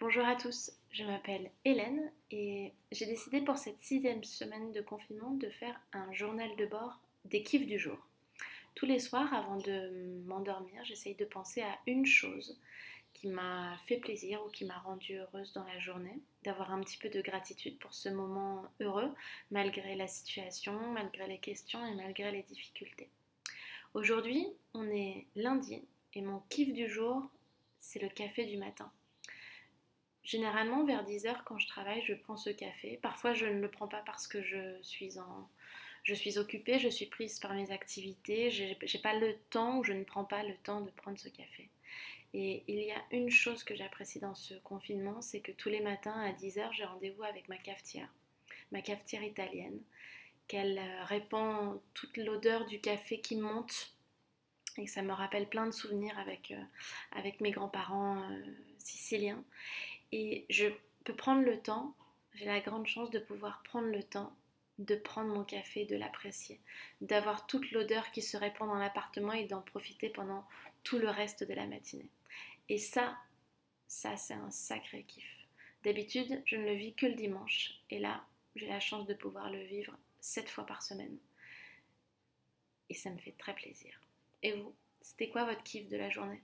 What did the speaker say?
Bonjour à tous, je m'appelle Hélène et j'ai décidé pour cette sixième semaine de confinement de faire un journal de bord des kiffs du jour. Tous les soirs, avant de m'endormir, j'essaye de penser à une chose qui m'a fait plaisir ou qui m'a rendue heureuse dans la journée, d'avoir un petit peu de gratitude pour ce moment heureux, malgré la situation, malgré les questions et malgré les difficultés. Aujourd'hui, on est lundi et mon kiff du jour, c'est le café du matin. Généralement, vers 10h, quand je travaille, je prends ce café. Parfois, je ne le prends pas parce que je suis en, je suis occupée, je suis prise par mes activités, je n'ai pas le temps ou je ne prends pas le temps de prendre ce café. Et il y a une chose que j'apprécie dans ce confinement, c'est que tous les matins à 10h, j'ai rendez-vous avec ma cafetière, ma cafetière italienne, qu'elle euh, répand toute l'odeur du café qui monte et ça me rappelle plein de souvenirs avec, euh, avec mes grands-parents euh, siciliens. Et je peux prendre le temps, j'ai la grande chance de pouvoir prendre le temps de prendre mon café, de l'apprécier, d'avoir toute l'odeur qui se répand dans l'appartement et d'en profiter pendant tout le reste de la matinée. Et ça, ça c'est un sacré kiff. D'habitude, je ne le vis que le dimanche et là, j'ai la chance de pouvoir le vivre sept fois par semaine. Et ça me fait très plaisir. Et vous, c'était quoi votre kiff de la journée?